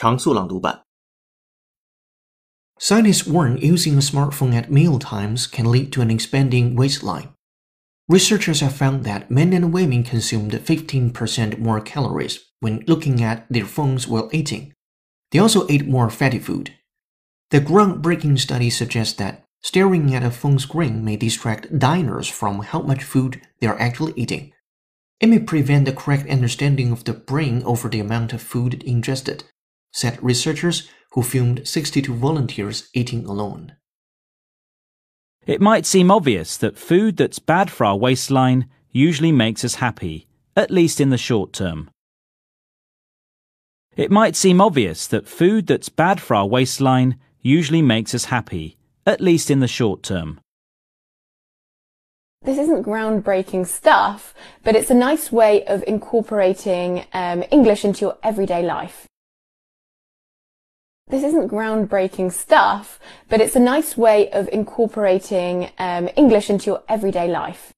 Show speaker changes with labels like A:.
A: 常速朗读版。
B: Scientists warn using a smartphone at meal times can lead to an expanding waistline. Researchers have found that men and women consumed 15% more calories when looking at their phones while eating. They also ate more fatty food. The groundbreaking study suggests that staring at a phone screen may distract diners from how much food they are actually eating. It may prevent the correct understanding of the brain over the amount of food ingested, said researchers who filmed 62 volunteers eating alone.
C: It might seem obvious that food that's bad for our waistline usually makes us happy, at least in the short term. It might seem obvious that food that's bad for our waistline usually makes us happy, at least in the short term.
D: This isn't groundbreaking stuff, but it's a nice way of incorporating um, English into your everyday life. This isn't groundbreaking stuff, but it's a nice way of incorporating um, English into your everyday life.